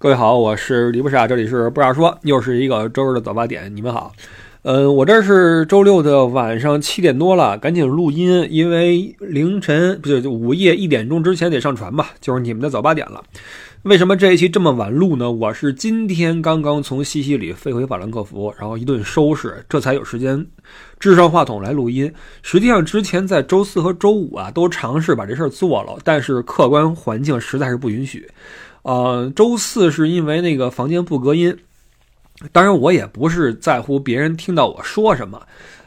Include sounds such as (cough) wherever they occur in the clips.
各位好，我是李不傻，这里是不傻说，又是一个周日的早八点，你们好。嗯，我这是周六的晚上七点多了，赶紧录音，因为凌晨不对，就午夜一点钟之前得上传吧，就是你们的早八点了。为什么这一期这么晚录呢？我是今天刚刚从西西里飞回法兰克福，然后一顿收拾，这才有时间支上话筒来录音。实际上之前在周四和周五啊，都尝试把这事儿做了，但是客观环境实在是不允许。呃，周四是因为那个房间不隔音，当然我也不是在乎别人听到我说什么，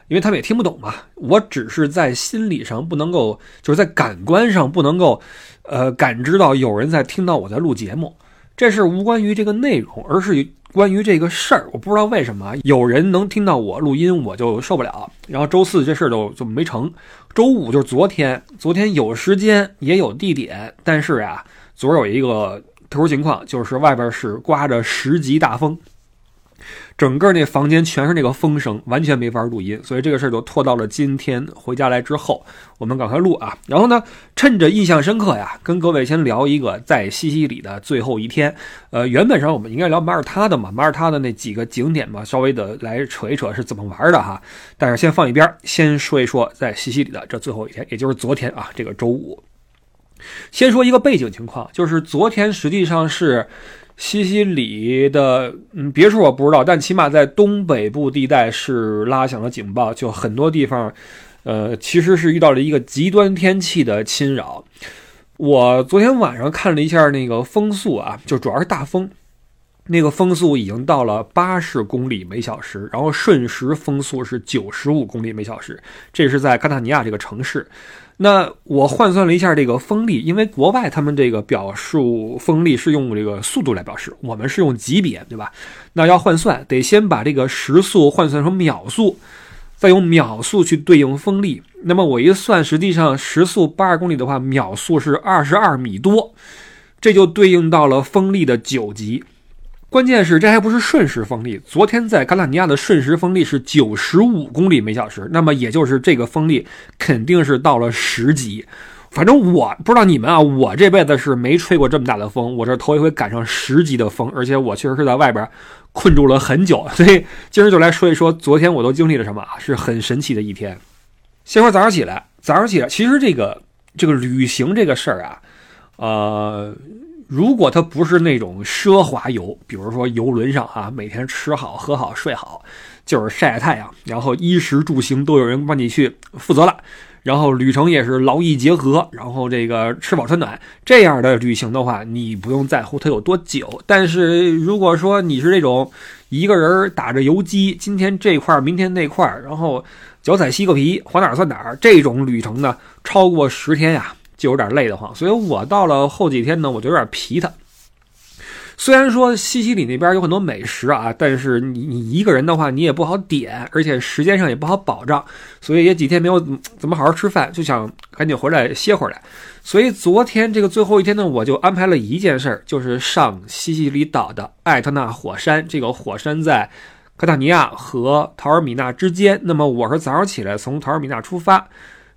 因为他们也听不懂嘛。我只是在心理上不能够，就是在感官上不能够，呃，感知到有人在听到我在录节目。这是无关于这个内容，而是关于这个事儿。我不知道为什么有人能听到我录音，我就受不了。然后周四这事儿就就没成。周五就是昨天，昨天有时间也有地点，但是呀，昨儿有一个。特殊情况就是外边是刮着十级大风，整个那房间全是那个风声，完全没法录音，所以这个事儿就拖到了今天回家来之后，我们赶快录啊。然后呢，趁着印象深刻呀，跟各位先聊一个在西西里的最后一天。呃，原本上我们应该聊马耳他的嘛，(laughs) 马耳他的那几个景点嘛，稍微的来扯一扯是怎么玩的哈。但是先放一边，先说一说在西西里的这最后一天，也就是昨天啊，这个周五。先说一个背景情况，就是昨天实际上是西西里的，嗯，别处我不知道，但起码在东北部地带是拉响了警报，就很多地方，呃，其实是遇到了一个极端天气的侵扰。我昨天晚上看了一下那个风速啊，就主要是大风，那个风速已经到了八十公里每小时，然后瞬时风速是九十五公里每小时，这是在卡塔尼亚这个城市。那我换算了一下这个风力，因为国外他们这个表述风力是用这个速度来表示，我们是用级别，对吧？那要换算，得先把这个时速换算成秒速，再用秒速去对应风力。那么我一算，实际上时速八十公里的话，秒速是二十二米多，这就对应到了风力的九级。关键是这还不是瞬时风力，昨天在卡塔尼亚的瞬时风力是九十五公里每小时，那么也就是这个风力肯定是到了十级。反正我不知道你们啊，我这辈子是没吹过这么大的风，我这头一回赶上十级的风，而且我确实是在外边困住了很久，所以今儿就来说一说昨天我都经历了什么啊，是很神奇的一天。先说早上起来，早上起来，其实这个这个旅行这个事儿啊，呃。如果它不是那种奢华游，比如说游轮上啊，每天吃好喝好睡好，就是晒晒太阳，然后衣食住行都有人帮你去负责了，然后旅程也是劳逸结合，然后这个吃饱穿暖这样的旅行的话，你不用在乎它有多久。但是如果说你是这种一个人打着游击，今天这块儿明天那块儿然后脚踩西瓜皮，滑哪儿算哪儿，这种旅程呢，超过十天呀。就有点累得慌，所以我到了后几天呢，我就有点疲沓。虽然说西西里那边有很多美食啊，但是你你一个人的话，你也不好点，而且时间上也不好保障，所以也几天没有怎么好好吃饭，就想赶紧回来歇会儿来。所以昨天这个最后一天呢，我就安排了一件事儿，就是上西西里岛的艾特纳火山。这个火山在卡塔尼亚和陶尔米纳之间。那么我是早上起来从陶尔米纳出发。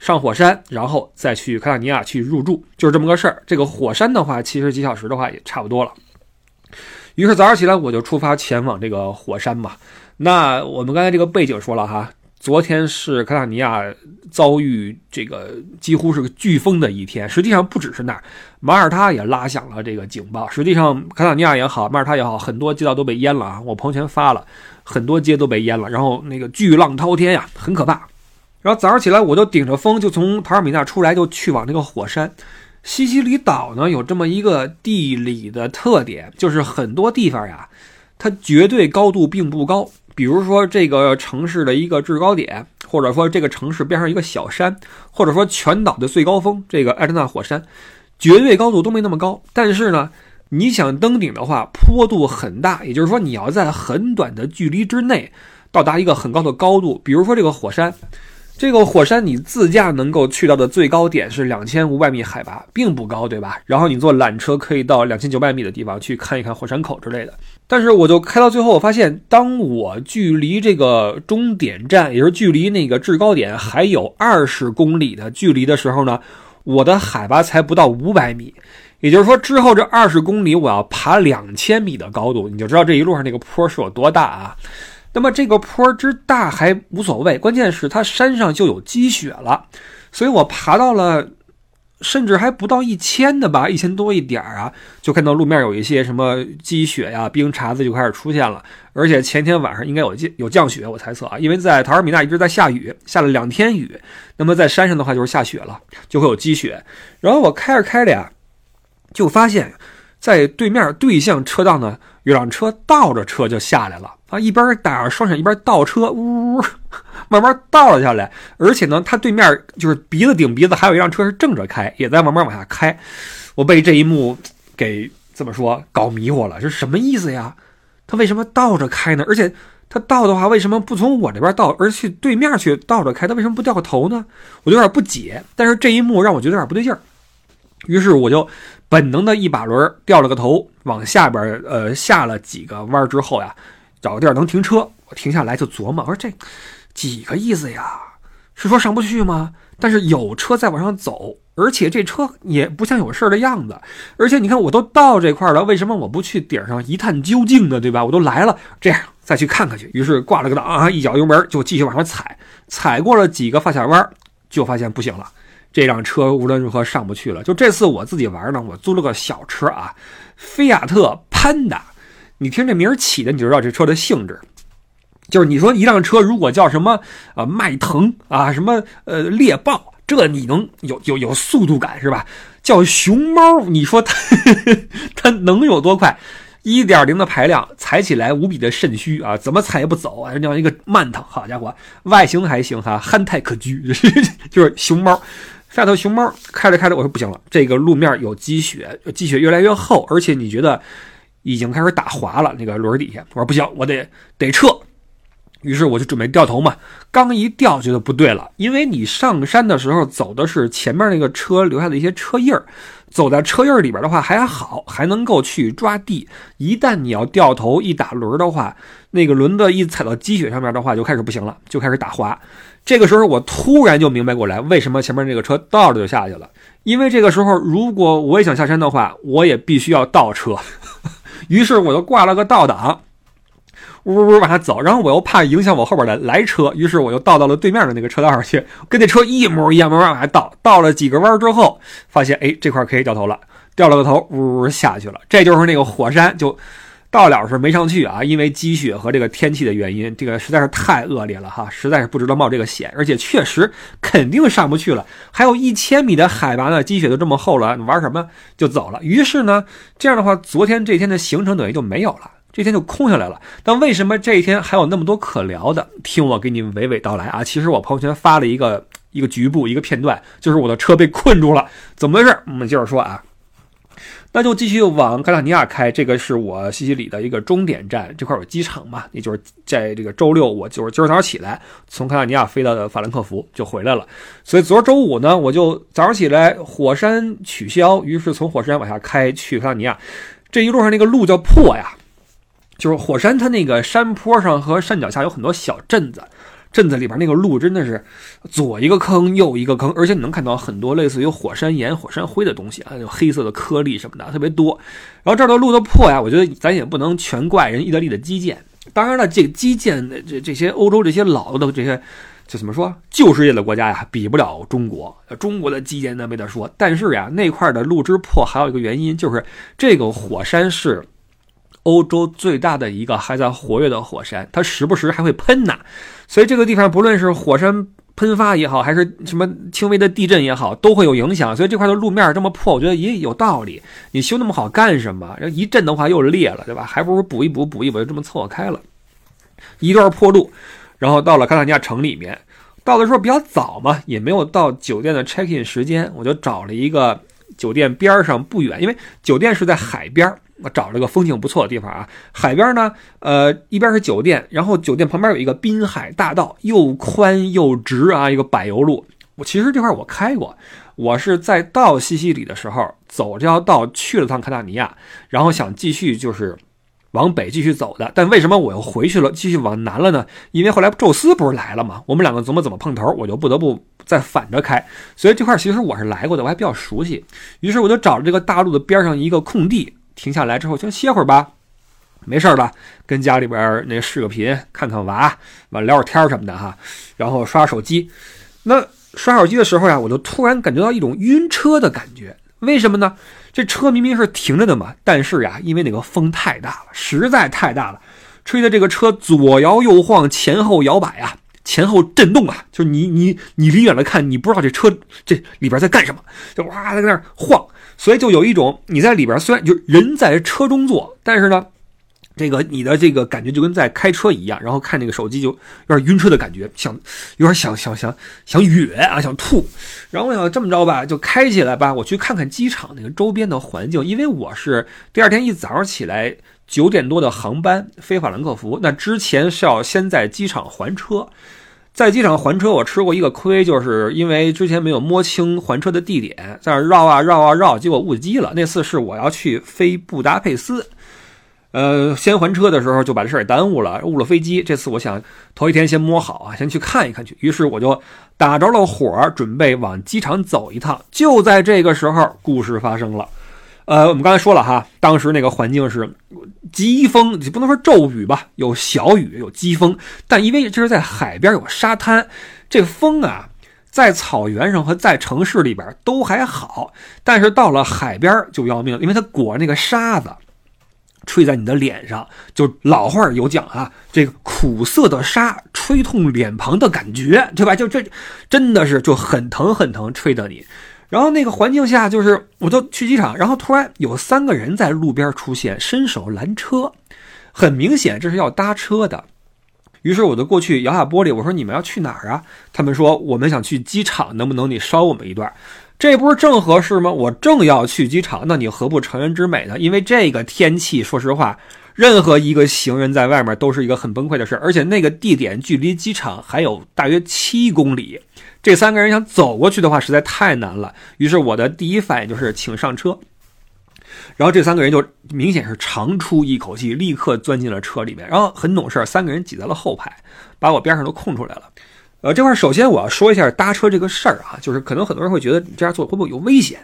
上火山，然后再去卡塔尼亚去入住，就是这么个事儿。这个火山的话，其实几小时的话也差不多了。于是早上起来我就出发前往这个火山嘛。那我们刚才这个背景说了哈，昨天是卡塔尼亚遭遇这个几乎是个飓风的一天。实际上不只是那儿，马耳他也拉响了这个警报。实际上卡塔尼亚也好，马耳他也好，很多街道都被淹了啊。我朋友圈发了很多街都被淹了，然后那个巨浪滔天呀，很可怕。然后早上起来，我就顶着风就从塔尔米纳出来，就去往那个火山。西西里岛呢有这么一个地理的特点，就是很多地方呀，它绝对高度并不高。比如说这个城市的一个制高点，或者说这个城市边上一个小山，或者说全岛的最高峰这个埃特纳火山，绝对高度都没那么高。但是呢，你想登顶的话，坡度很大，也就是说你要在很短的距离之内到达一个很高的高度。比如说这个火山。这个火山你自驾能够去到的最高点是两千五百米海拔，并不高，对吧？然后你坐缆车可以到两千九百米的地方去看一看火山口之类的。但是我就开到最后，我发现当我距离这个终点站，也就是距离那个制高点还有二十公里的距离的时候呢，我的海拔才不到五百米，也就是说，之后这二十公里我要爬两千米的高度，你就知道这一路上那个坡是有多大啊。那么这个坡之大还无所谓，关键是它山上就有积雪了，所以我爬到了。甚至还不到一千的吧，一千多一点啊，就看到路面有一些什么积雪呀、冰碴子就开始出现了。而且前天晚上应该有降有降雪，我猜测啊，因为在塔尔米纳一直在下雨，下了两天雨。那么在山上的话就是下雪了，就会有积雪。然后我开着开着呀，就发现，在对面对向车道呢，有辆车倒着车就下来了啊，一边打着双闪一边倒车，呜呜。(laughs) 慢慢倒了下来，而且呢，他对面就是鼻子顶鼻子，还有一辆车是正着开，也在慢慢往下开。我被这一幕给怎么说搞迷糊了，这是什么意思呀？他为什么倒着开呢？而且他倒的话，为什么不从我这边倒，而去对面去倒着开？他为什么不掉个头呢？我就有点不解。但是这一幕让我觉得有点不对劲儿，于是我就本能的一把轮掉了个头，往下边呃下了几个弯之后呀，找个地儿能停车，我停下来就琢磨，我说这。几个意思呀？是说上不去吗？但是有车在往上走，而且这车也不像有事儿的样子。而且你看，我都到这块了，为什么我不去顶上一探究竟呢？对吧？我都来了，这样再去看看去。于是挂了个档啊，一脚油门就继续往上踩。踩过了几个发卡弯，就发现不行了，这辆车无论如何上不去了。就这次我自己玩呢，我租了个小车啊，菲亚特潘达。你听这名起的，你就知道这车的性质。就是你说一辆车如果叫什么啊迈腾啊什么呃猎豹，这你能有有有速度感是吧？叫熊猫，你说它 (laughs) 它能有多快？一点零的排量，踩起来无比的肾虚啊，怎么踩也不走啊，那样一个慢腾，好家伙，外形还行哈，憨态可掬，(laughs) 就是熊猫。下头熊猫开着开着，我说不行了，这个路面有积雪，积雪越来越厚，而且你觉得已经开始打滑了，那个轮底下，我说不行，我得得撤。于是我就准备掉头嘛，刚一掉觉得不对了，因为你上山的时候走的是前面那个车留下的一些车印儿，走在车印儿里边的话还好，还能够去抓地。一旦你要掉头一打轮的话，那个轮子一踩到积雪上面的话就开始不行了，就开始打滑。这个时候我突然就明白过来，为什么前面那个车倒着就下去了，因为这个时候如果我也想下山的话，我也必须要倒车。于是我就挂了个倒档。呜呜往下走，然后我又怕影响我后边的来车，于是我又倒到了对面的那个车道上去，跟那车一模一样，慢慢往下倒。倒了几个弯之后，发现哎，这块可以掉头了，掉了个头，呜呜下去了。这就是那个火山，就到了是没上去啊，因为积雪和这个天气的原因，这个实在是太恶劣了哈，实在是不值得冒这个险，而且确实肯定上不去了。还有一千米的海拔呢，积雪都这么厚了，你玩什么就走了。于是呢，这样的话，昨天这天的行程等于就没有了。这天就空下来了，但为什么这一天还有那么多可聊的？听我给你们娓娓道来啊！其实我朋友圈发了一个一个局部一个片段，就是我的车被困住了，怎么回事？我们接着说啊，那就继续往卡塔尼亚开，这个是我西西里的一个终点站，这块有机场嘛？也就是在这个周六，我就是今儿早上起来从卡塔尼亚飞到的法兰克福就回来了，所以昨儿周五呢，我就早上起来火山取消，于是从火山往下开去卡塔尼亚，这一路上那个路叫破呀。就是火山，它那个山坡上和山脚下有很多小镇子，镇子里边那个路真的是左一个坑右一个坑，而且你能看到很多类似于火山岩、火山灰的东西啊，有黑色的颗粒什么的特别多。然后这儿的路都破呀，我觉得咱也不能全怪人意大利的基建。当然了，这个基建的这这些欧洲这些老的这些，就怎么说旧世界的国家呀，比不了中国。中国的基建那没得说。但是呀，那块的路之破还有一个原因，就是这个火山是。欧洲最大的一个还在活跃的火山，它时不时还会喷呐，所以这个地方不论是火山喷发也好，还是什么轻微的地震也好，都会有影响。所以这块的路面这么破，我觉得也有道理。你修那么好干什么？一震的话又裂了，对吧？还不如补一补，补一补就这么凑合开了。一段破路，然后到了卡塔尼亚城里面，到的时候比较早嘛，也没有到酒店的 check in 时间，我就找了一个酒店边上不远，因为酒店是在海边。我找了个风景不错的地方啊，海边呢，呃，一边是酒店，然后酒店旁边有一个滨海大道，又宽又直啊，一个柏油路。我其实这块我开过，我是在到西西里的时候走这条道去了趟卡塔尼亚，然后想继续就是往北继续走的。但为什么我又回去了，继续往南了呢？因为后来宙斯不是来了吗？我们两个琢磨怎么碰头，我就不得不再反着开。所以这块其实我是来过的，我还比较熟悉。于是我就找了这个大路的边上一个空地，停下来之后先歇会儿吧。没事吧？跟家里边那视个频，看看娃，完聊会天什么的哈。然后刷手机。那刷手机的时候呀，我就突然感觉到一种晕车的感觉。为什么呢？这车明明是停着的嘛，但是呀，因为那个风太大了，实在太大了，吹的这个车左摇右晃，前后摇摆啊，前后震动啊，就是你你你离远了看，你不知道这车这里边在干什么，就哇在那儿晃，所以就有一种你在里边虽然就人在车中坐，但是呢。这个你的这个感觉就跟在开车一样，然后看那个手机就有点晕车的感觉，想有点想想想想哕啊，想吐。然后我想这么着吧，就开起来吧，我去看看机场那个周边的环境，因为我是第二天一早上起来九点多的航班飞法兰克福，那之前是要先在机场还车，在机场还车我吃过一个亏，就是因为之前没有摸清还车的地点，在那绕啊绕啊绕，结果误机了。那次是我要去飞布达佩斯。呃，先还车的时候就把这事儿给耽误了，误了飞机。这次我想头一天先摸好啊，先去看一看去。于是我就打着了火，准备往机场走一趟。就在这个时候，故事发生了。呃，我们刚才说了哈，当时那个环境是疾风，不能说骤雨吧，有小雨，有疾风。但因为这是在海边有沙滩，这风啊，在草原上和在城市里边都还好，但是到了海边就要命，因为它裹那个沙子。吹在你的脸上，就老话有讲啊，这个苦涩的沙吹痛脸庞的感觉，对吧？就这真的是就很疼很疼，吹的你。然后那个环境下，就是我就去机场，然后突然有三个人在路边出现，伸手拦车，很明显这是要搭车的。于是我就过去摇下玻璃，我说：“你们要去哪儿啊？”他们说：“我们想去机场，能不能你捎我们一段？”这不是正合适吗？我正要去机场，那你何不成人之美呢？因为这个天气，说实话，任何一个行人在外面都是一个很崩溃的事而且那个地点距离机场还有大约七公里，这三个人想走过去的话实在太难了。于是我的第一反应就是请上车，然后这三个人就明显是长出一口气，立刻钻进了车里面，然后很懂事，三个人挤在了后排，把我边上都空出来了。呃，这块首先我要说一下搭车这个事儿啊，就是可能很多人会觉得你这样做会不会有危险？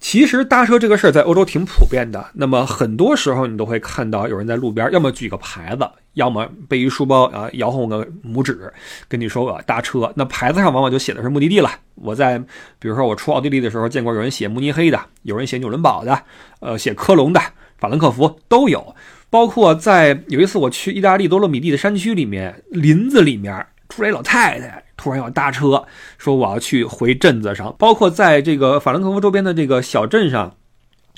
其实搭车这个事儿在欧洲挺普遍的。那么很多时候你都会看到有人在路边，要么举个牌子，要么背一书包啊，摇晃个拇指，跟你说我要搭车。那牌子上往往就写的是目的地了。我在比如说我出奥地利的时候，见过有人写慕尼黑的，有人写纽伦堡的，呃，写科隆的，法兰克福都有。包括在有一次我去意大利多洛米蒂的山区里面林子里面。出来老太太突然要搭车，说我要去回镇子上。包括在这个法兰克福周边的这个小镇上，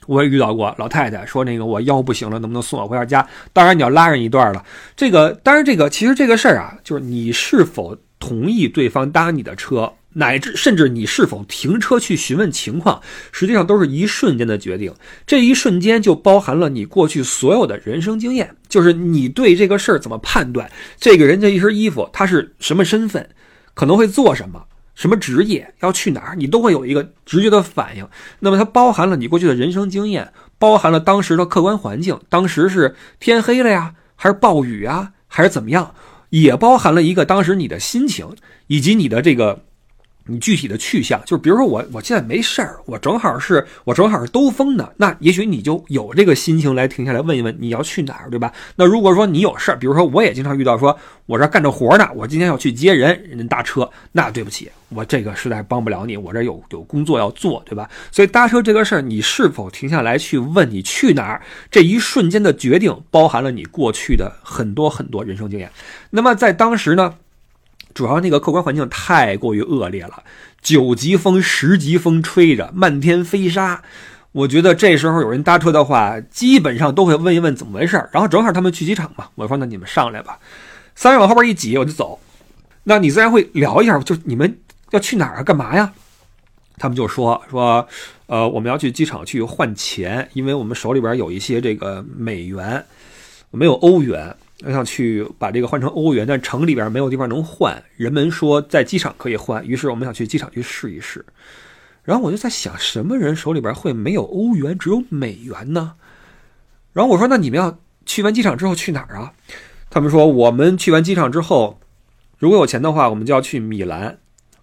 我也遇到过老太太说那个我腰不行了，能不能送我回家？当然你要拉人一段了。这个当然这个其实这个事儿啊，就是你是否同意对方搭你的车。乃至甚至你是否停车去询问情况，实际上都是一瞬间的决定。这一瞬间就包含了你过去所有的人生经验，就是你对这个事儿怎么判断，这个人这一身衣服他是什么身份，可能会做什么，什么职业，要去哪儿，你都会有一个直觉的反应。那么它包含了你过去的人生经验，包含了当时的客观环境，当时是天黑了呀，还是暴雨啊，还是怎么样，也包含了一个当时你的心情以及你的这个。你具体的去向，就是比如说我我现在没事儿，我正好是我正好是兜风的，那也许你就有这个心情来停下来问一问你要去哪儿，对吧？那如果说你有事儿，比如说我也经常遇到，说我这干着活儿呢，我今天要去接人，人搭车，那对不起，我这个实在帮不了你，我这有有工作要做，对吧？所以搭车这个事儿，你是否停下来去问你去哪儿，这一瞬间的决定，包含了你过去的很多很多人生经验。那么在当时呢？主要那个客观环境太过于恶劣了，九级风、十级风吹着，漫天飞沙。我觉得这时候有人搭车的话，基本上都会问一问怎么回事儿。然后正好他们去机场嘛，我说那你们上来吧。三人往后边一挤，我就走。那你自然会聊一下，就你们要去哪儿啊？干嘛呀？他们就说说，呃，我们要去机场去换钱，因为我们手里边有一些这个美元，没有欧元。我想去把这个换成欧元，但城里边没有地方能换。人们说在机场可以换，于是我们想去机场去试一试。然后我就在想，什么人手里边会没有欧元，只有美元呢？然后我说：“那你们要去完机场之后去哪儿啊？”他们说：“我们去完机场之后，如果有钱的话，我们就要去米兰。”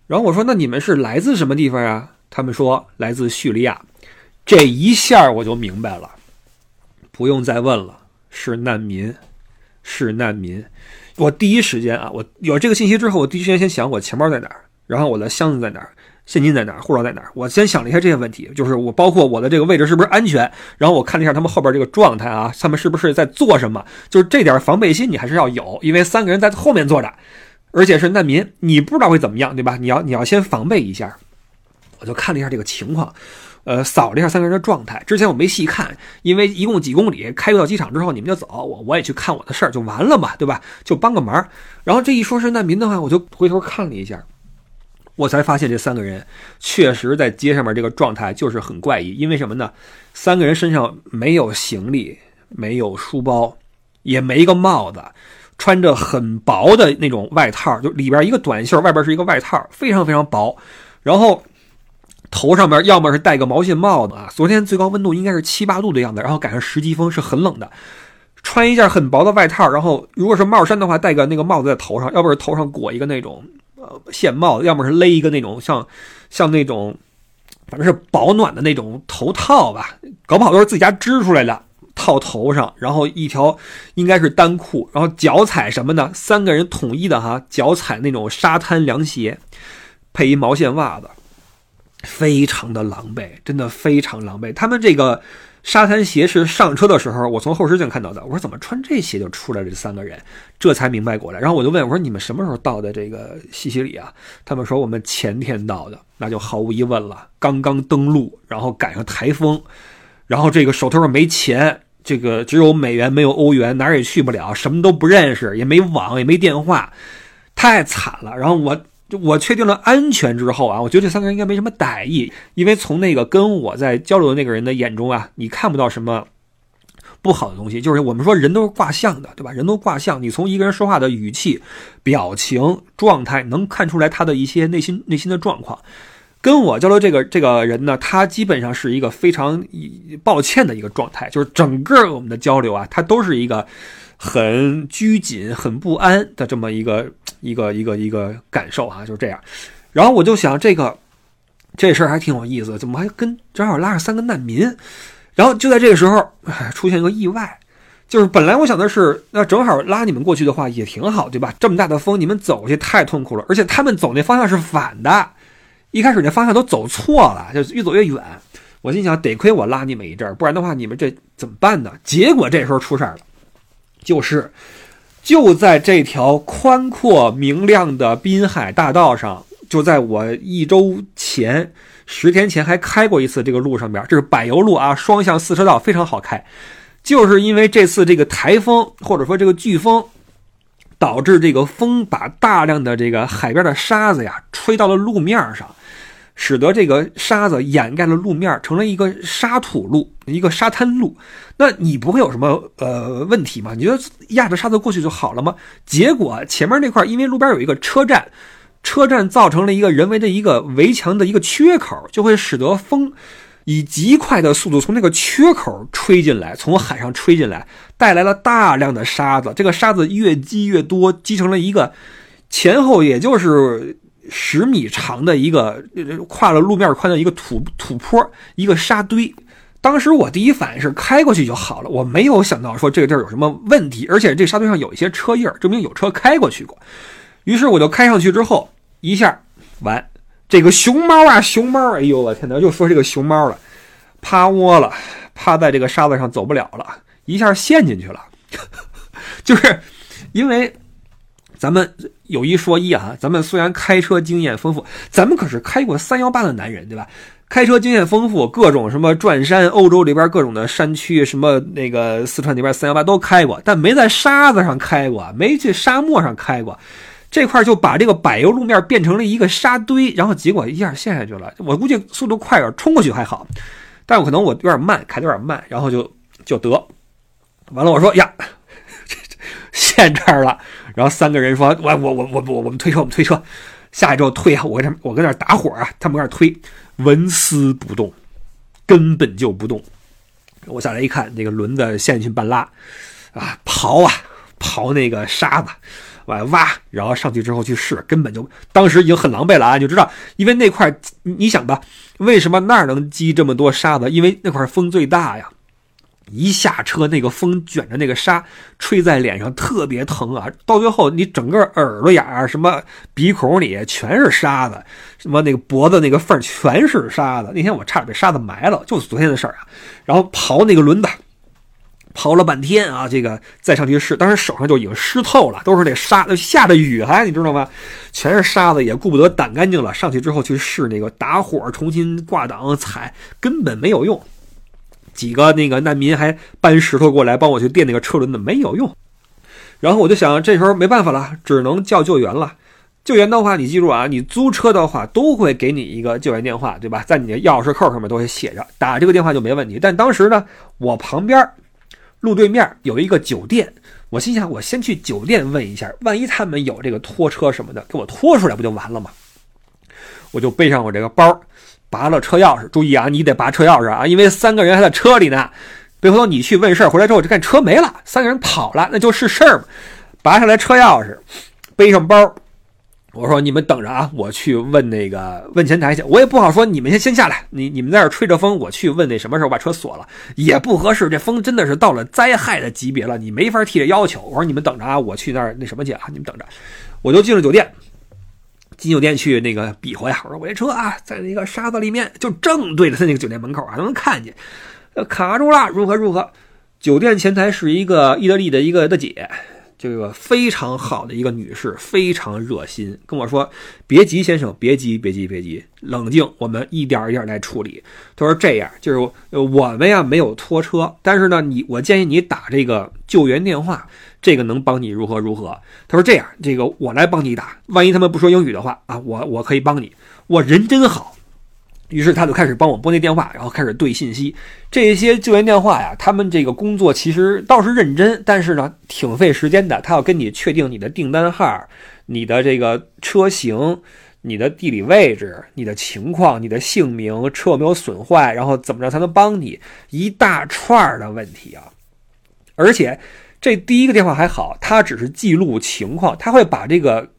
然后我说：“那你们是来自什么地方啊？”他们说：“来自叙利亚。”这一下我就明白了，不用再问了，是难民，是难民。我第一时间啊，我有这个信息之后，我第一时间先想我钱包在哪儿，然后我的箱子在哪儿，现金在哪儿，护照在哪儿。我先想了一下这些问题，就是我包括我的这个位置是不是安全，然后我看了一下他们后边这个状态啊，他们是不是在做什么，就是这点防备心你还是要有，因为三个人在后面坐着，而且是难民，你不知道会怎么样，对吧？你要你要先防备一下。我就看了一下这个情况。呃，扫了一下三个人的状态。之前我没细看，因为一共几公里，开到机场之后你们就走，我我也去看我的事儿就完了嘛，对吧？就帮个忙。然后这一说是难民的话，我就回头看了一下，我才发现这三个人确实在街上面这个状态就是很怪异。因为什么呢？三个人身上没有行李，没有书包，也没一个帽子，穿着很薄的那种外套，就里边一个短袖，外边是一个外套，非常非常薄。然后。头上面要么是戴个毛线帽子啊，昨天最高温度应该是七八度的样子，然后赶上十级风是很冷的，穿一件很薄的外套，然后如果是帽衫的话，戴个那个帽子在头上，要不是头上裹一个那种呃线帽子，要么是勒一个那种像像那种反正是保暖的那种头套吧，搞不好都是自己家织出来的套头上，然后一条应该是单裤，然后脚踩什么呢？三个人统一的哈，脚踩那种沙滩凉鞋，配一毛线袜子。非常的狼狈，真的非常狼狈。他们这个沙滩鞋是上车的时候，我从后视镜看到的。我说怎么穿这鞋就出来这三个人，这才明白过来。然后我就问我说你们什么时候到的这个西西里啊？他们说我们前天到的，那就毫无疑问了。刚刚登陆，然后赶上台风，然后这个手头上没钱，这个只有美元没有欧元，哪儿也去不了，什么都不认识，也没网也没电话，太惨了。然后我。就我确定了安全之后啊，我觉得这三个人应该没什么歹意，因为从那个跟我在交流的那个人的眼中啊，你看不到什么不好的东西。就是我们说人都是卦象的，对吧？人都卦象，你从一个人说话的语气、表情、状态，能看出来他的一些内心内心的状况。跟我交流这个这个人呢，他基本上是一个非常抱歉的一个状态，就是整个我们的交流啊，他都是一个。很拘谨、很不安的这么一个一个一个一个感受啊，就是这样。然后我就想，这个这事儿还挺有意思，怎么还跟正好拉着三个难民？然后就在这个时候，出现一个意外，就是本来我想的是，那正好拉你们过去的话也挺好，对吧？这么大的风，你们走去太痛苦了，而且他们走那方向是反的，一开始那方向都走错了，就越走越远。我心想，得亏我拉你们一阵儿，不然的话，你们这怎么办呢？结果这时候出事儿了。就是，就在这条宽阔明亮的滨海大道上，就在我一周前、十天前还开过一次这个路上边，这是柏油路啊，双向四车道，非常好开。就是因为这次这个台风或者说这个飓风，导致这个风把大量的这个海边的沙子呀吹到了路面上。使得这个沙子掩盖了路面，成了一个沙土路，一个沙滩路。那你不会有什么呃问题吗？你觉得压着沙子过去就好了吗？结果前面那块因为路边有一个车站，车站造成了一个人为的一个围墙的一个缺口，就会使得风以极快的速度从那个缺口吹进来，从海上吹进来，带来了大量的沙子。这个沙子越积越多，积成了一个前后也就是。十米长的一个跨了路面宽的一个土土坡，一个沙堆。当时我第一反应是开过去就好了，我没有想到说这个地儿有什么问题，而且这沙堆上有一些车印证明有车开过去过。于是我就开上去之后，一下完，这个熊猫啊，熊猫，哎呦我天哪，又说这个熊猫了，趴窝了，趴在这个沙子上走不了了，一下陷进去了，(laughs) 就是因为。咱们有一说一啊，咱们虽然开车经验丰富，咱们可是开过三幺八的男人，对吧？开车经验丰富，各种什么转山，欧洲里边各种的山区，什么那个四川那边三幺八都开过，但没在沙子上开过，没去沙漠上开过。这块就把这个柏油路面变成了一个沙堆，然后结果一下陷下去了。我估计速度快点冲过去还好，但我可能我有点慢，开的有点慢，然后就就得完了。我说呀，(laughs) 陷这儿了。然后三个人说：“我我我我我我们推车，我们推车，下一周推啊！我跟他们我跟那打火啊，他们搁那推，纹丝不动，根本就不动。我下来一看，那个轮子陷进去半拉，啊，刨啊刨那个沙子，往挖，然后上去之后去试，根本就当时已经很狼狈了啊！就知道，因为那块你想吧，为什么那儿能积这么多沙子？因为那块风最大呀。一下车，那个风卷着那个沙吹在脸上，特别疼啊！到最后，你整个耳朵眼儿、什么鼻孔里全是沙子，什么那个脖子那个缝全是沙子。那天我差点被沙子埋了，就是昨天的事儿啊。然后刨那个轮子，刨了半天啊，这个再上去试，当时手上就已经湿透了，都是那沙，下着雨还你知道吗？全是沙子，也顾不得掸干净了。上去之后去试那个打火，重新挂档踩，根本没有用。几个那个难民还搬石头过来帮我去垫那个车轮子，没有用。然后我就想，这时候没办法了，只能叫救援了。救援的话，你记住啊，你租车的话都会给你一个救援电话，对吧？在你的钥匙扣上面都会写着，打这个电话就没问题。但当时呢，我旁边路对面有一个酒店，我心想，我先去酒店问一下，万一他们有这个拖车什么的，给我拖出来不就完了吗？我就背上我这个包。拔了车钥匙，注意啊，你得拔车钥匙啊，因为三个人还在车里呢。别回头你去问事儿，回来之后就看车没了，三个人跑了，那就是事儿嘛。拔下来车钥匙，背上包，我说你们等着啊，我去问那个问前台去。我也不好说，你们先先下来，你你们在这吹着风，我去问那什么时候把车锁了，也不合适。这风真的是到了灾害的级别了，你没法提这要求。我说你们等着啊，我去那儿那什么去啊，你们等着。我就进了酒店。进酒店去那个比划呀，我说我这车啊，在那个沙子里面，就正对着他那个酒店门口啊，都能看见，卡住了，如何如何？酒店前台是一个意大利的一个大姐。这个非常好的一个女士，非常热心，跟我说：“别急，先生，别急，别急，别急，冷静，我们一点一点来处理。”他说：“这样，就是我们呀没有拖车，但是呢，你我建议你打这个救援电话，这个能帮你如何如何。”他说：“这样，这个我来帮你打，万一他们不说英语的话啊，我我可以帮你。我人真好。”于是他就开始帮我拨那电话，然后开始对信息。这些救援电话呀，他们这个工作其实倒是认真，但是呢，挺费时间的。他要跟你确定你的订单号、你的这个车型、你的地理位置、你的情况、你的姓名、车有没有损坏，然后怎么着才能帮你，一大串的问题啊！而且这第一个电话还好，他只是记录情况，他会把这个。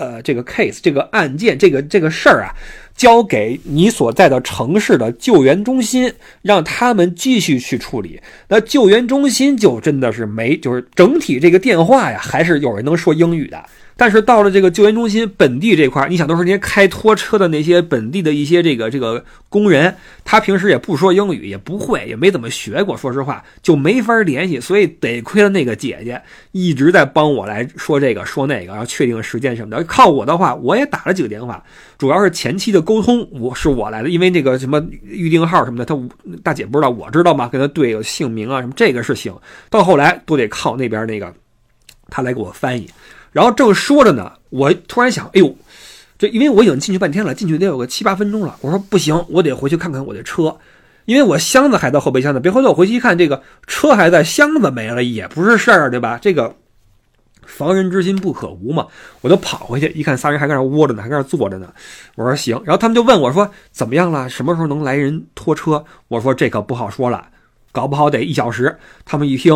呃，这个 case 这个案件，这个这个事儿啊，交给你所在的城市的救援中心，让他们继续去处理。那救援中心就真的是没，就是整体这个电话呀，还是有人能说英语的。但是到了这个救援中心本地这块儿你想都是那些开拖车的那些本地的一些这个这个工人，他平时也不说英语，也不会，也没怎么学过，说实话就没法联系，所以得亏了那个姐姐一直在帮我来说这个说那个，然后确定时间什么的。靠我的话，我也打了几个电话，主要是前期的沟通我是我来的，因为那个什么预定号什么的，他大姐不知道，我知道吗？跟他对姓名啊什么，这个是行。到后来都得靠那边那个他来给我翻译。然后正说着呢，我突然想，哎呦，这因为我已经进去半天了，进去得有个七八分钟了。我说不行，我得回去看看我的车，因为我箱子还在后备箱呢。别回头，我回去一看，这个车还在，箱子没了，也不是事儿，对吧？这个防人之心不可无嘛。我就跑回去一看，仨人还在那窝着呢，还在那坐着呢。我说行，然后他们就问我说怎么样了？什么时候能来人拖车？我说这可不好说了，搞不好得一小时。他们一听。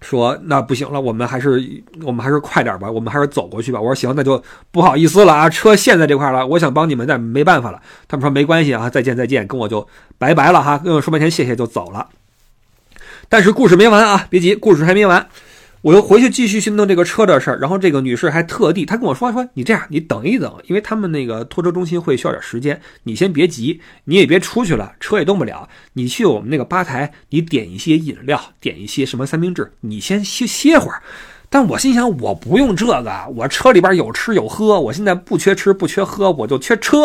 说那不行了，我们还是我们还是快点吧，我们还是走过去吧。我说行，那就不好意思了啊，车陷在这块了，我想帮你们，但没办法了。他们说没关系啊，再见再见，跟我就拜拜了哈，跟我说半天谢谢就走了。但是故事没完啊，别急，故事还没完。我又回去继续去弄这个车的事儿，然后这个女士还特地，她跟我说说，你这样，你等一等，因为他们那个拖车中心会需要点时间，你先别急，你也别出去了，车也动不了，你去我们那个吧台，你点一些饮料，点一些什么三明治，你先歇歇会儿。但我心想，我不用这个，我车里边有吃有喝，我现在不缺吃不缺喝，我就缺车。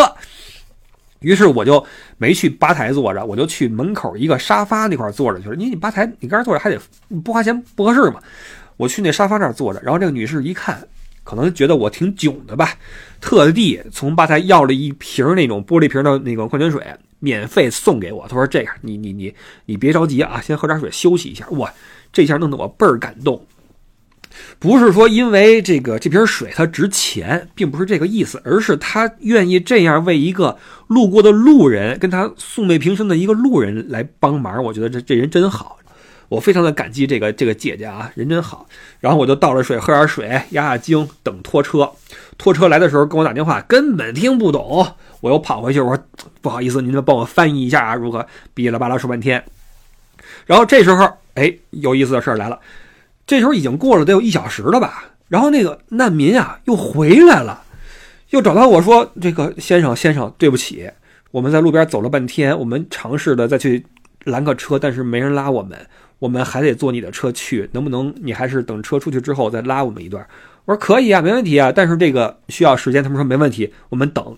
于是我就没去吧台坐着，我就去门口一个沙发那块坐着去了。你你吧台你搁这坐着还得不花钱不合适嘛。我去那沙发那儿坐着，然后这个女士一看，可能觉得我挺囧的吧，特地从吧台要了一瓶那种玻璃瓶的那个矿泉水，免费送给我。她说：“这样，你你你你别着急啊，先喝点水休息一下。”哇，这下弄得我倍儿感动。不是说因为这个这瓶水它值钱，并不是这个意思，而是他愿意这样为一个路过的路人，跟他素昧平生的一个路人来帮忙。我觉得这这人真好，我非常的感激这个这个姐姐啊，人真好。然后我就倒了水，喝点水，压压惊，等拖车。拖车来的时候跟我打电话，根本听不懂。我又跑回去，我说不好意思，您能帮我翻译一下啊？如何？哔啦吧啦说半天。然后这时候，哎，有意思的事儿来了。这时候已经过了得有一小时了吧？然后那个难民啊又回来了，又找到我说：“这个先生，先生，对不起，我们在路边走了半天，我们尝试的再去拦个车，但是没人拉我们，我们还得坐你的车去，能不能你还是等车出去之后再拉我们一段？”我说：“可以啊，没问题啊，但是这个需要时间。”他们说：“没问题，我们等。”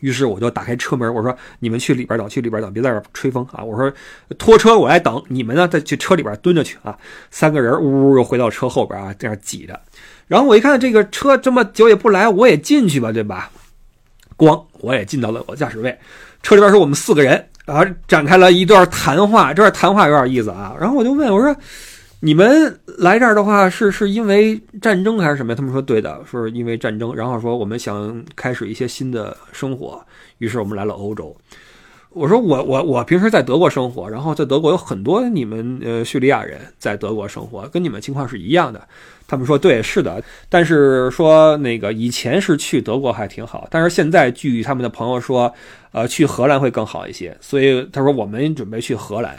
于是我就打开车门，我说：“你们去里边等，去里边等，别在这吹风啊！”我说：“拖车我来等，你们呢再去车里边蹲着去啊！”三个人呜呜又回到车后边啊，这样挤着。然后我一看这个车这么久也不来，我也进去吧，对吧？咣，我也进到了我驾驶位。车里边是我们四个人然后，展开了一段谈话。这段谈话有点意思啊。然后我就问我说。你们来这儿的话，是是因为战争还是什么呀？他们说对的，说是因为战争。然后说我们想开始一些新的生活，于是我们来了欧洲。我说我我我平时在德国生活，然后在德国有很多你们呃叙利亚人在德国生活，跟你们情况是一样的。他们说对，是的。但是说那个以前是去德国还挺好，但是现在据他们的朋友说，呃，去荷兰会更好一些。所以他说我们准备去荷兰。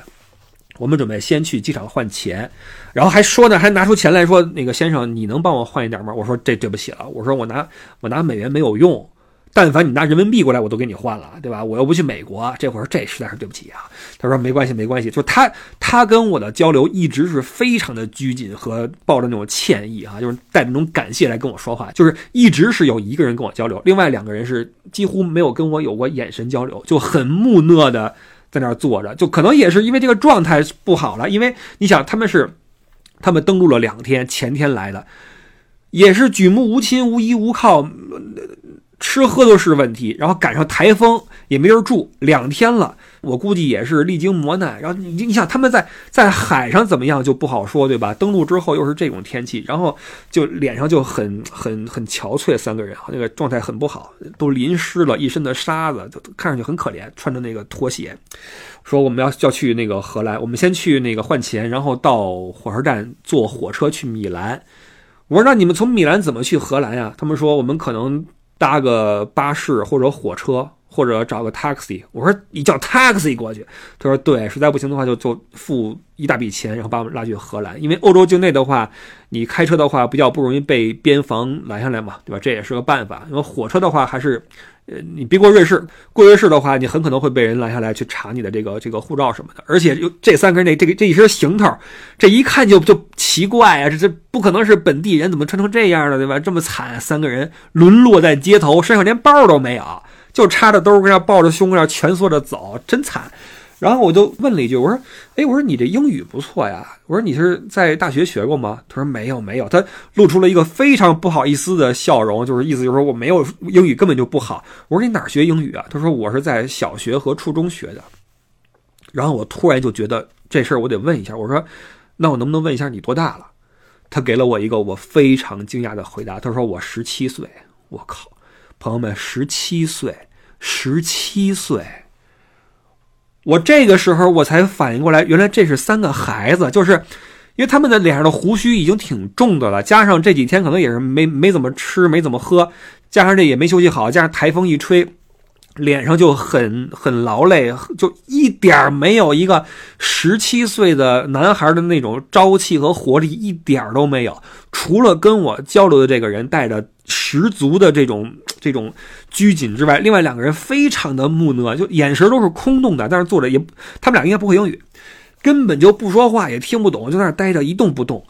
我们准备先去机场换钱，然后还说呢，还拿出钱来说：“那个先生，你能帮我换一点吗？”我说：“这对不起了，我说我拿我拿美元没有用，但凡你拿人民币过来，我都给你换了，对吧？我又不去美国，这会儿这实在是对不起啊。”他说：“没关系，没关系。”就是他他跟我的交流一直是非常的拘谨和抱着那种歉意啊，就是带着那种感谢来跟我说话，就是一直是有一个人跟我交流，另外两个人是几乎没有跟我有过眼神交流，就很木讷的。在那儿坐着，就可能也是因为这个状态不好了。因为你想，他们是他们登陆了两天，前天来的，也是举目无亲、无依无靠，吃喝都是问题。然后赶上台风，也没人住，两天了。我估计也是历经磨难，然后你你想他们在在海上怎么样就不好说，对吧？登陆之后又是这种天气，然后就脸上就很 (laughs) 很很憔悴，三个人那个状态很不好，都淋湿了，一身的沙子，就看上去很可怜，穿着那个拖鞋。说我们要要去那个荷兰，我们先去那个换钱，然后到火车站坐火车去米兰。我说那你们从米兰怎么去荷兰呀？他们说我们可能搭个巴士或者火车。或者找个 taxi，我说你叫 taxi 过去，他说对，实在不行的话就就付一大笔钱，然后把我们拉去荷兰。因为欧洲境内的话，你开车的话比较不容易被边防拦下来嘛，对吧？这也是个办法。因为火车的话还是，呃，你别过瑞士，过瑞士的话，你很可能会被人拦下来去查你的这个这个护照什么的。而且又这三个人那这个这一身行头，这一看就就奇怪啊，这这不可能是本地人，怎么穿成这样的，对吧？这么惨，三个人沦落在街头，身上连包都没有。就插着兜跟那抱着胸那蜷缩着走，真惨。然后我就问了一句，我说：“哎，我说你这英语不错呀，我说你是在大学学过吗？”他说：“没有，没有。”他露出了一个非常不好意思的笑容，就是意思就是说我没有英语根本就不好。我说：“你哪学英语啊？”他说：“我是在小学和初中学的。”然后我突然就觉得这事儿我得问一下，我说：“那我能不能问一下你多大了？”他给了我一个我非常惊讶的回答，他说：“我十七岁。”我靠，朋友们，十七岁。十七岁，我这个时候我才反应过来，原来这是三个孩子，就是因为他们的脸上的胡须已经挺重的了，加上这几天可能也是没没怎么吃，没怎么喝，加上这也没休息好，加上台风一吹，脸上就很很劳累，就一点没有一个十七岁的男孩的那种朝气和活力，一点都没有。除了跟我交流的这个人带着十足的这种。这种拘谨之外，另外两个人非常的木讷，就眼神都是空洞的。但是坐着也，他们俩应该不会英语，根本就不说话，也听不懂，就在那待着一动不动。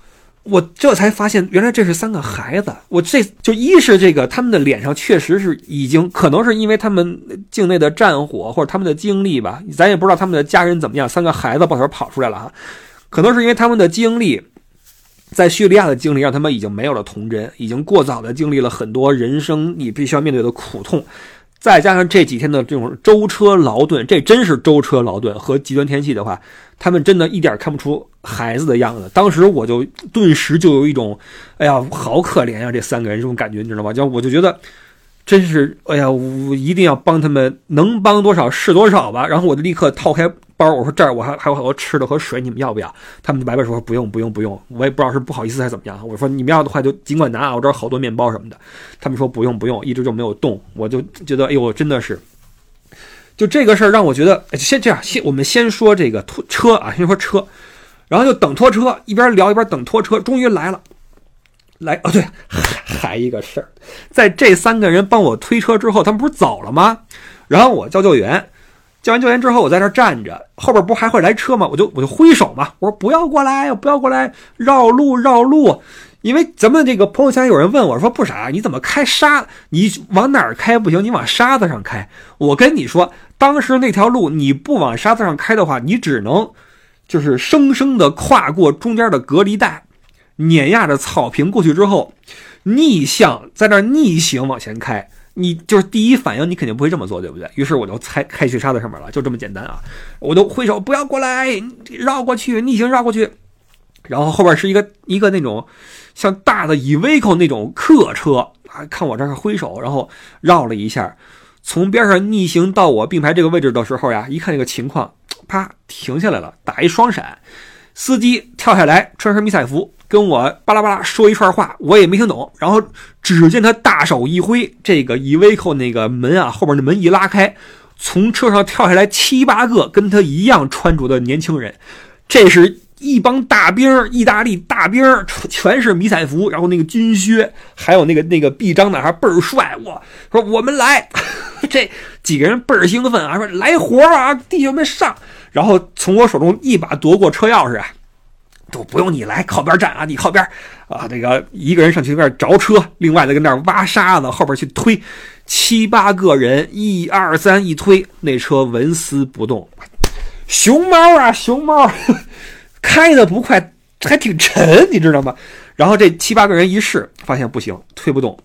我这才发现，原来这是三个孩子。我这就一是这个，他们的脸上确实是已经，可能是因为他们境内的战火或者他们的经历吧，咱也不知道他们的家人怎么样。三个孩子抱头跑出来了哈，可能是因为他们的经历。在叙利亚的经历让他们已经没有了童真，已经过早的经历了很多人生你必须要面对的苦痛，再加上这几天的这种舟车劳顿，这真是舟车劳顿和极端天气的话，他们真的一点看不出孩子的样子。当时我就顿时就有一种，哎呀，好可怜呀，这三个人这种感觉，你知道吗？就我就觉得，真是，哎呀，我一定要帮他们，能帮多少是多少吧。然后我就立刻掏开。包，我说这儿我还还有好多吃的和水，你们要不要？他们白白说不用不用不用，我也不知道是不好意思还是怎么样。我说你们要的话就尽管拿啊，我这儿好多面包什么的。他们说不用不用，一直就没有动。我就觉得哎呦，真的是，就这个事儿让我觉得，先这样，先我们先说这个拖车啊，先说车，然后就等拖车，一边聊一边等拖车，终于来了。来哦对，还一个事儿，在这三个人帮我推车之后，他们不是走了吗？然后我叫救援。叫完救援之后，我在那站着，后边不还会来车吗？我就我就挥手嘛，我说不要过来，不要过来，绕路绕路。因为咱们这个朋友圈有人问我说不傻，你怎么开沙？你往哪儿开不行？你往沙子上开。我跟你说，当时那条路你不往沙子上开的话，你只能就是生生的跨过中间的隔离带，碾压着草坪过去之后，逆向在那逆行往前开。你就是第一反应，你肯定不会这么做，对不对？于是我就开开去沙子上面了，就这么简单啊！我就挥手，不要过来，绕过去，逆行绕过去。然后后边是一个一个那种像大的 Evico 那种客车啊，看我这儿挥手，然后绕了一下，从边上逆行到我并排这个位置的时候呀，一看这个情况，啪停下来了，打一双闪，司机跳下来，穿身迷彩服。跟我巴拉巴拉说一串话，我也没听懂。然后只见他大手一挥，这个 e v c o 那个门啊，后边的门一拉开，从车上跳下来七八个跟他一样穿着的年轻人。这是一帮大兵，意大利大兵，全是迷彩服，然后那个军靴，还有那个那个臂章的，还倍儿帅。我说我们来，(laughs) 这几个人倍儿兴奋啊，说来活啊，弟兄们上。然后从我手中一把夺过车钥匙啊。都不用你来靠边站啊！你靠边啊！那个一个人上去那边着车，另外的跟那挖沙子，后边去推，七八个人，一二三一推，那车纹丝不动。熊猫啊，熊猫，(laughs) 开的不快，还挺沉，你知道吗？然后这七八个人一试，发现不行，推不动，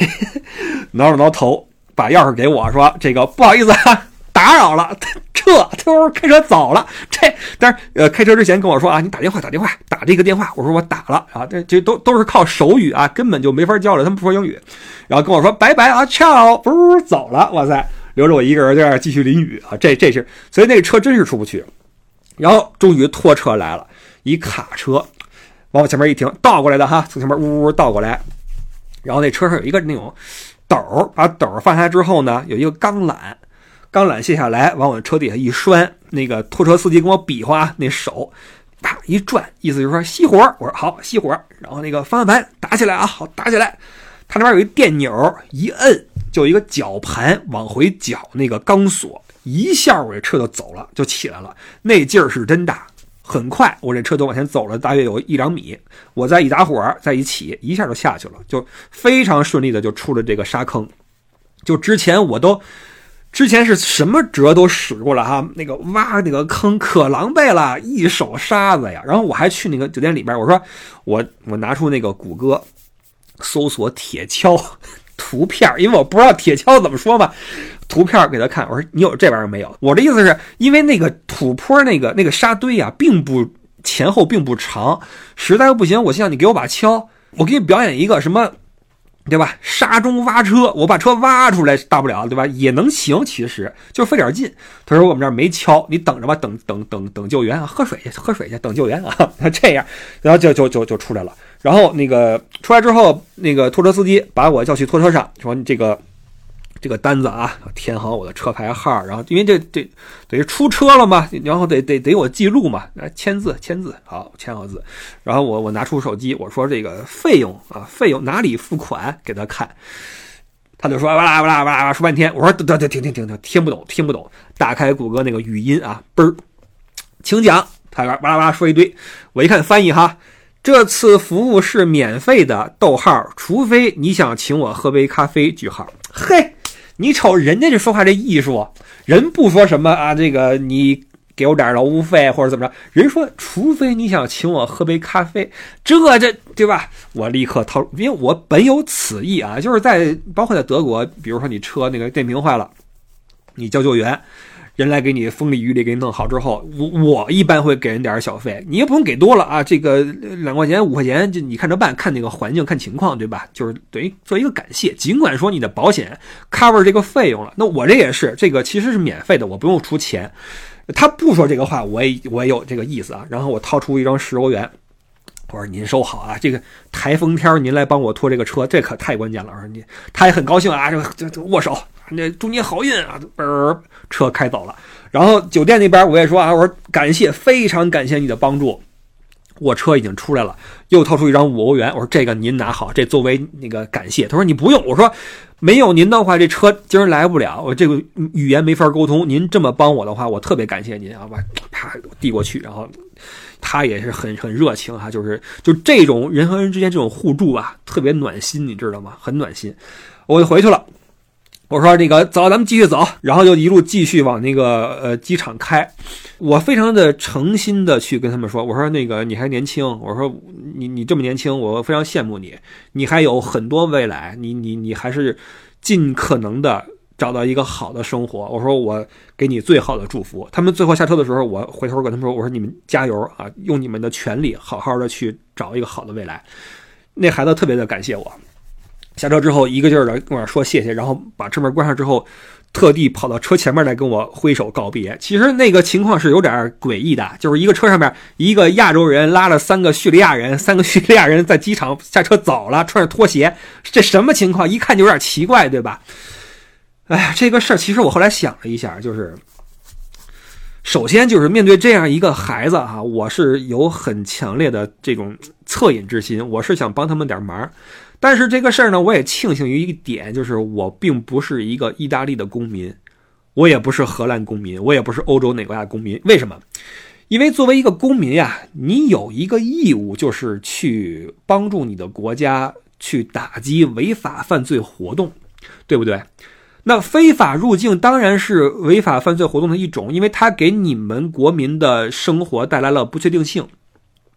(laughs) 挠了挠头，把钥匙给我说：“这个不好意思啊。”打扰了，(laughs) 撤，他开车走了。这，但是呃，开车之前跟我说啊，你打电话，打电话，打这个电话。我说我打了啊，这这都都是靠手语啊，根本就没法交流，他们不说英语。然后跟我说拜拜啊，翘，不走了。哇塞，留着我一个人在这继续淋雨啊。这这是，所以那个车真是出不去。然后终于拖车来了，一卡车往我前面一停，倒过来的哈，从前面呜呜倒过来。然后那车上有一个那种斗，把斗放下之后呢，有一个钢缆。钢缆卸下来，往我车底下一拴，那个拖车司机跟我比划，那手啪一转，意思就是说熄火。我说好，熄火。然后那个方向盘打起来啊，好打起来。他那边有一电钮，一摁就一个绞盘往回绞那个钢索，一下我这车就走了，就起来了。那劲儿是真大，很快我这车就往前走了大约有一两米。我再一打火，再一起，一下就下去了，就非常顺利的就出了这个沙坑。就之前我都。之前是什么辙都使过了哈，那个挖那个坑可狼狈了，一手沙子呀。然后我还去那个酒店里边，我说我我拿出那个谷歌搜索铁锹 (laughs) 图片，因为我不知道铁锹怎么说嘛，图片给他看。我说你有这玩意儿没有？我的意思是因为那个土坡那个那个沙堆啊，并不前后并不长，实在不行，我希望你给我把锹，我给你表演一个什么。对吧？沙中挖车，我把车挖出来，大不了，对吧？也能行，其实就费点劲。他说我们这儿没敲，你等着吧，等等等等救援啊，喝水去，喝水去，等救援啊。他 (laughs) 这样，然后就就就就出来了。然后那个出来之后，那个拖车司机把我叫去拖车上，说你这个。这个单子啊，填好我的车牌号，然后因为这这等于出车了嘛，然后得得得我记录嘛，来签字签字，好签好字，然后我我拿出手机，我说这个费用啊，费用哪里付款给他看，他就说哇啦哇啦哇啦说半天，我说得得停停停停，听不懂听不懂，打开谷歌那个语音啊，嘣儿，请讲，他哇啦哇啦说一堆，我一看翻译哈，这次服务是免费的，逗号，除非你想请我喝杯咖啡，句号，嘿。你瞅人家这说话这艺术，人不说什么啊，这个你给我点劳务费或者怎么着。人说，除非你想请我喝杯咖啡，这这对吧？我立刻掏，因为我本有此意啊，就是在包括在德国，比如说你车那个电瓶坏了，你叫救援。人来给你风里雨里给你弄好之后，我我一般会给人点小费，你也不用给多了啊，这个两块钱五块钱就你看着办，看那个环境看情况，对吧？就是等于做一个感谢。尽管说你的保险 cover 这个费用了，那我这也是这个其实是免费的，我不用出钱。他不说这个话，我也我也有这个意思啊。然后我掏出一张十欧元，我说您收好啊，这个台风天您来帮我拖这个车，这可太关键了。我说你他也很高兴啊，这这握手。那祝你好运啊！嘣，车开走了。然后酒店那边我也说啊，我说感谢，非常感谢你的帮助。我车已经出来了，又掏出一张五欧元，我说这个您拿好，这作为那个感谢。他说你不用，我说没有您的话，这车今儿来不了，我这个语言没法沟通。您这么帮我的话，我特别感谢您啊！啪递过去，然后他也是很很热情哈，就是就这种人和人之间这种互助啊，特别暖心，你知道吗？很暖心。我就回去了。我说：“那个走，咱们继续走。”然后就一路继续往那个呃机场开。我非常的诚心的去跟他们说：“我说那个你还年轻，我说你你这么年轻，我非常羡慕你，你还有很多未来，你你你还是尽可能的找到一个好的生活。”我说：“我给你最好的祝福。”他们最后下车的时候，我回头跟他们说：“我说你们加油啊，用你们的全力，好好的去找一个好的未来。”那孩子特别的感谢我。下车之后，一个劲儿的跟我说谢谢，然后把车门关上之后，特地跑到车前面来跟我挥手告别。其实那个情况是有点诡异的，就是一个车上面一个亚洲人拉了三个叙利亚人，三个叙利亚人在机场下车走了，穿着拖鞋，这什么情况？一看就有点奇怪，对吧？哎呀，这个事儿其实我后来想了一下，就是首先就是面对这样一个孩子哈，我是有很强烈的这种恻隐之心，我是想帮他们点忙。但是这个事儿呢，我也庆幸于一点，就是我并不是一个意大利的公民，我也不是荷兰公民，我也不是欧洲哪国家公民。为什么？因为作为一个公民呀，你有一个义务，就是去帮助你的国家去打击违法犯罪活动，对不对？那非法入境当然是违法犯罪活动的一种，因为它给你们国民的生活带来了不确定性。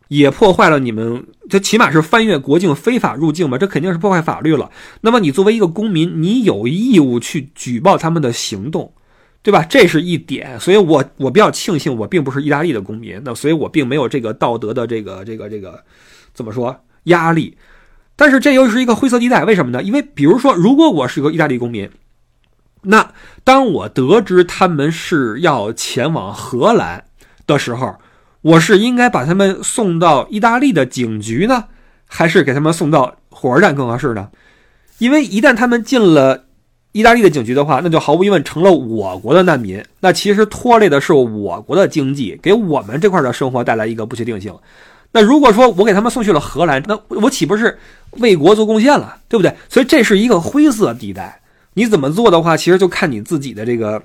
也破坏了你们，这起码是翻越国境非法入境嘛？这肯定是破坏法律了。那么你作为一个公民，你有义务去举报他们的行动，对吧？这是一点。所以我我比较庆幸，我并不是意大利的公民，那所以我并没有这个道德的这个这个这个怎么说压力。但是这又是一个灰色地带，为什么呢？因为比如说，如果我是一个意大利公民，那当我得知他们是要前往荷兰的时候。我是应该把他们送到意大利的警局呢，还是给他们送到火车站更合适呢？因为一旦他们进了意大利的警局的话，那就毫无疑问成了我国的难民。那其实拖累的是我国的经济，给我们这块的生活带来一个不确定性。那如果说我给他们送去了荷兰，那我岂不是为国做贡献了，对不对？所以这是一个灰色地带。你怎么做的话，其实就看你自己的这个。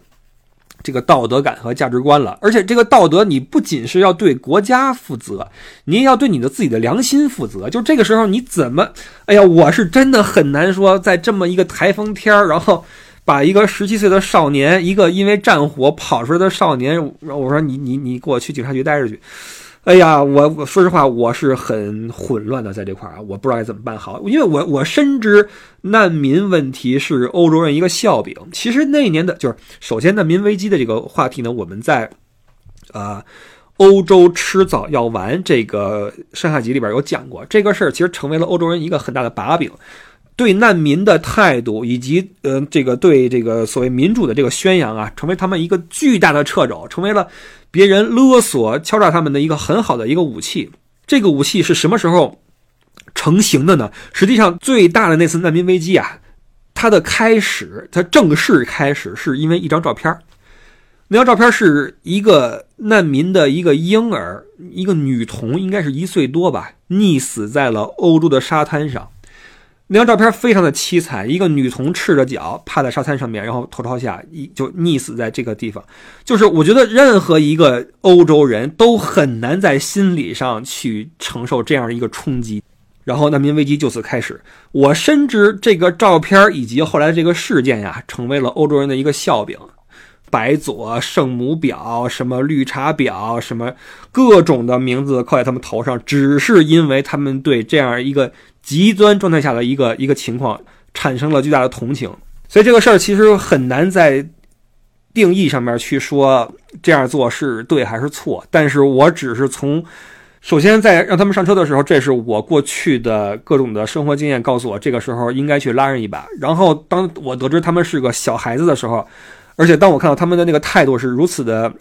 这个道德感和价值观了，而且这个道德你不仅是要对国家负责，你也要对你的自己的良心负责。就这个时候你怎么，哎呀，我是真的很难说，在这么一个台风天，然后把一个十七岁的少年，一个因为战火跑出来的少年，我说你你你给我去警察局待着去。哎呀，我我说实话，我是很混乱的，在这块儿啊，我不知道该怎么办好，因为我我深知难民问题是欧洲人一个笑柄。其实那一年的就是首先难民危机的这个话题呢，我们在啊欧洲吃早药丸这个上下集里边有讲过这个事儿，其实成为了欧洲人一个很大的把柄，对难民的态度以及呃这个对这个所谓民主的这个宣扬啊，成为他们一个巨大的掣肘，成为了。别人勒索、敲诈他们的一个很好的一个武器，这个武器是什么时候成型的呢？实际上，最大的那次难民危机啊，它的开始，它正式开始是因为一张照片那张照片是一个难民的一个婴儿，一个女童，应该是一岁多吧，溺死在了欧洲的沙滩上。那张照片非常的凄惨，一个女童赤着脚趴在沙滩上面，然后头朝下一就溺死在这个地方。就是我觉得任何一个欧洲人都很难在心理上去承受这样的一个冲击。然后难民危机就此开始。我深知这个照片以及后来这个事件呀，成为了欧洲人的一个笑柄。白左、圣母婊、什么绿茶婊、什么各种的名字扣在他们头上，只是因为他们对这样一个极端状态下的一个一个情况产生了巨大的同情。所以这个事儿其实很难在定义上面去说这样做是对还是错。但是我只是从首先在让他们上车的时候，这是我过去的各种的生活经验告诉我，这个时候应该去拉人一把。然后当我得知他们是个小孩子的时候，而且当我看到他们的那个态度是如此的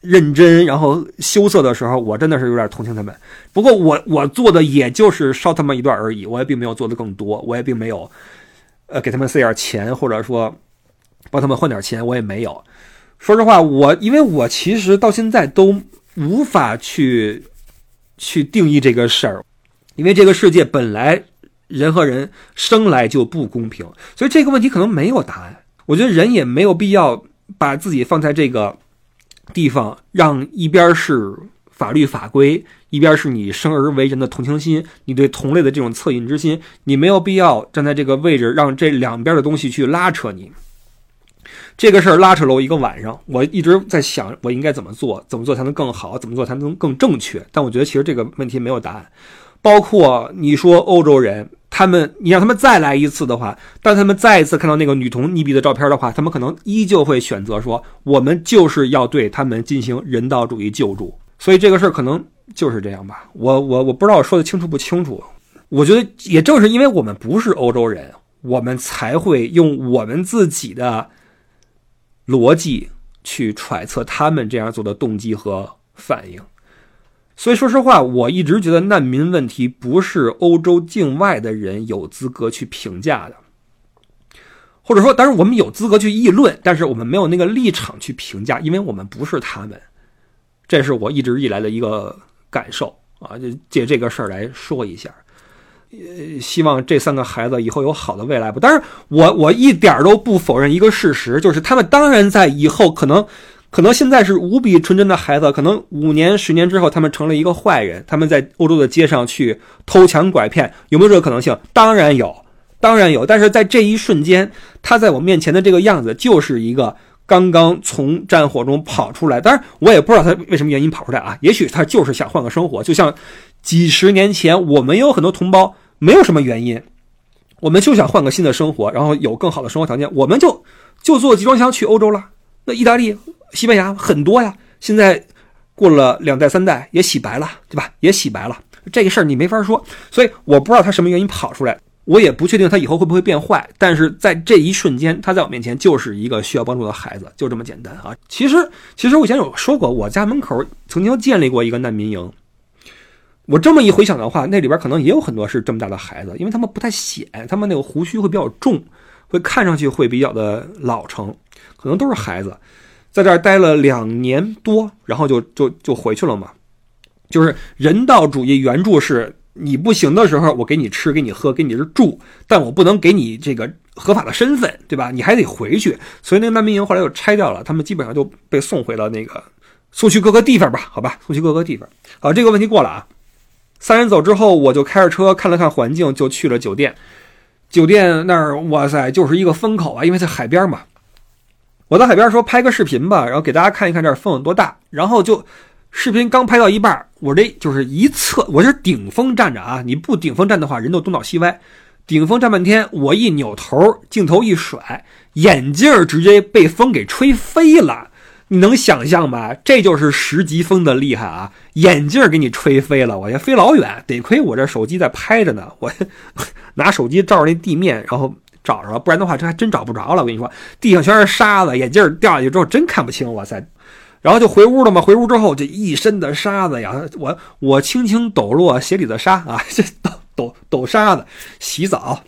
认真，然后羞涩的时候，我真的是有点同情他们。不过我我做的也就是烧他们一段而已，我也并没有做的更多，我也并没有。呃，给他们塞点钱，或者说帮他们换点钱，我也没有。说实话，我因为我其实到现在都无法去去定义这个事儿，因为这个世界本来人和人生来就不公平，所以这个问题可能没有答案。我觉得人也没有必要把自己放在这个地方，让一边是。法律法规一边是你生而为人的同情心，你对同类的这种恻隐之心，你没有必要站在这个位置，让这两边的东西去拉扯你。这个事儿拉扯了我一个晚上，我一直在想我应该怎么做，怎么做才能更好，怎么做才能更正确。但我觉得其实这个问题没有答案。包括你说欧洲人，他们你让他们再来一次的话，当他们再一次看到那个女童溺毙的照片的话，他们可能依旧会选择说，我们就是要对他们进行人道主义救助。所以这个事儿可能就是这样吧，我我我不知道我说的清楚不清楚。我觉得也正是因为我们不是欧洲人，我们才会用我们自己的逻辑去揣测他们这样做的动机和反应。所以说实话，我一直觉得难民问题不是欧洲境外的人有资格去评价的，或者说，当然我们有资格去议论，但是我们没有那个立场去评价，因为我们不是他们。这是我一直以来的一个感受啊，就借这个事儿来说一下，呃，希望这三个孩子以后有好的未来吧。但是我我一点都不否认一个事实，就是他们当然在以后可能，可能现在是无比纯真的孩子，可能五年、十年之后他们成了一个坏人，他们在欧洲的街上去偷抢拐骗，有没有这个可能性？当然有，当然有。但是在这一瞬间，他在我面前的这个样子就是一个。刚刚从战火中跑出来，当然我也不知道他为什么原因跑出来啊。也许他就是想换个生活，就像几十年前我们有很多同胞没有什么原因，我们就想换个新的生活，然后有更好的生活条件，我们就就坐集装箱去欧洲了。那意大利、西班牙很多呀，现在过了两代三代也洗白了，对吧？也洗白了，这个事儿你没法说，所以我不知道他什么原因跑出来。我也不确定他以后会不会变坏，但是在这一瞬间，他在我面前就是一个需要帮助的孩子，就这么简单啊！其实，其实我以前有说过，我家门口曾经建立过一个难民营。我这么一回想的话，那里边可能也有很多是这么大的孩子，因为他们不太显，他们那个胡须会比较重，会看上去会比较的老成，可能都是孩子，在这儿待了两年多，然后就就就回去了嘛。就是人道主义援助是。你不行的时候，我给你吃，给你喝，给你这住，但我不能给你这个合法的身份，对吧？你还得回去。所以那个难民营后来又拆掉了，他们基本上就被送回了那个送去各个地方吧，好吧，(laughs) 送去各个地方。好，这个问题过了啊。三人走之后，我就开着车看了看环境，就去了酒店。酒店那儿，哇塞，就是一个风口啊，因为在海边嘛。我在海边说拍个视频吧，然后给大家看一看这儿风有多大，然后就。视频刚拍到一半，我这就是一侧，我是顶风站着啊！你不顶风站的话，人都东倒西歪。顶风站半天，我一扭头，镜头一甩，眼镜直接被风给吹飞了。你能想象吧？这就是十级风的厉害啊！眼镜给你吹飞了，我要飞老远。得亏我这手机在拍着呢，我 (laughs) 拿手机照着那地面，然后找着了，不然的话这还真找不着了。我跟你说，地上全是沙子，眼镜掉下去之后真看不清。哇塞！然后就回屋了嘛，回屋之后这一身的沙子呀，我我轻轻抖落鞋里的沙啊，(laughs) 这抖抖抖沙子，洗澡、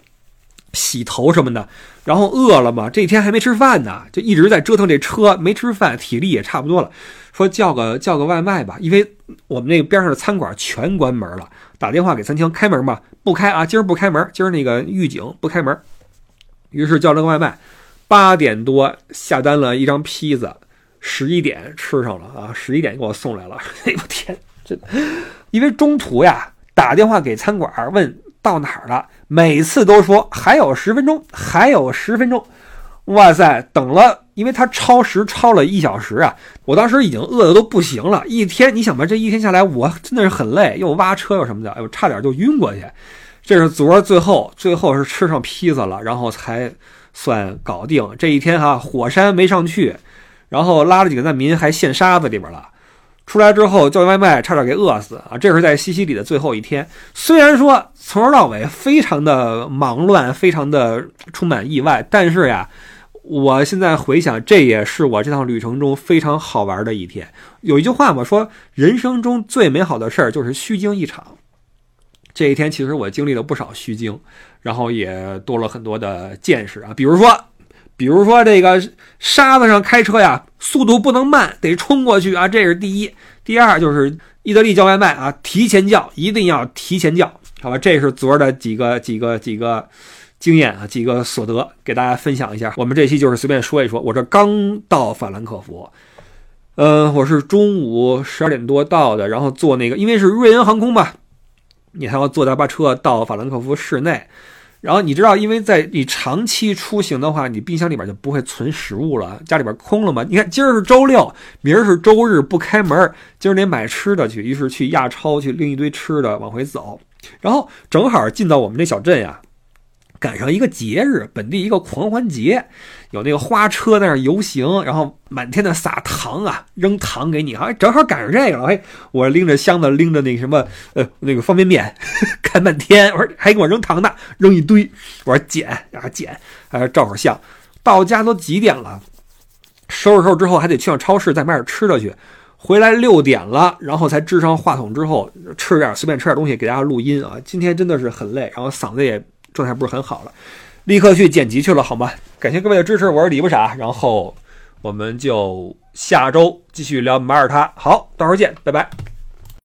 洗头什么的。然后饿了嘛，这天还没吃饭呢，就一直在折腾这车，没吃饭，体力也差不多了，说叫个叫个外卖吧，因为我们那个边上的餐馆全关门了，打电话给餐厅开门嘛，不开啊，今儿不开门，今儿那个预警不开门。于是叫了个外卖，八点多下单了一张披萨。十一点吃上了啊！十一点给我送来了。(laughs) 哎呦天，真的，因为中途呀打电话给餐馆问到哪儿了，每次都说还有十分钟，还有十分钟。哇塞，等了因为他超时超了一小时啊，我当时已经饿的都不行了。一天，你想吧，这一天下来，我真的是很累，又挖车又什么的，哎呦，差点就晕过去。这是昨儿最后，最后是吃上披萨了，然后才算搞定。这一天哈，火山没上去，然后拉了几个难民还陷沙子里边了。出来之后叫外卖，差点给饿死啊！这是在西西里的最后一天，虽然说从头到尾非常的忙乱，非常的充满意外，但是呀，我现在回想，这也是我这趟旅程中非常好玩的一天。有一句话嘛，说人生中最美好的事儿就是虚惊一场。这一天，其实我经历了不少虚惊，然后也多了很多的见识啊。比如说，比如说这个沙子上开车呀，速度不能慢，得冲过去啊，这是第一。第二就是意大利叫外卖啊，提前叫，一定要提前叫，好吧？这是昨儿的几个几个几个经验啊，几个所得，给大家分享一下。我们这期就是随便说一说。我这刚到法兰克福，呃，我是中午十二点多到的，然后坐那个，因为是瑞安航空吧。你还要坐大巴车到法兰克福市内，然后你知道，因为在你长期出行的话，你冰箱里边就不会存食物了，家里边空了嘛。你看，今儿是周六，明儿是周日，不开门，今儿得买吃的去，于是去亚超去拎一堆吃的往回走，然后正好进到我们这小镇呀。赶上一个节日，本地一个狂欢节，有那个花车在那儿游行，然后满天的撒糖啊，扔糖给你，哎，正好赶上这个了。哎，我拎着箱子，拎着那个什么，呃，那个方便面，(laughs) 看半天，我说还给我扔糖呢，扔一堆，我说捡，然后捡，还照会儿相。到家都几点了？收拾收拾之后，还得去趟超市再买点吃的去。回来六点了，然后才支上话筒之后，吃点随便吃点东西给大家录音啊。今天真的是很累，然后嗓子也。状态不是很好了，立刻去剪辑去了，好吗？感谢各位的支持，我是李不傻，然后我们就下周继续聊马耳他，好，到时候见，拜拜。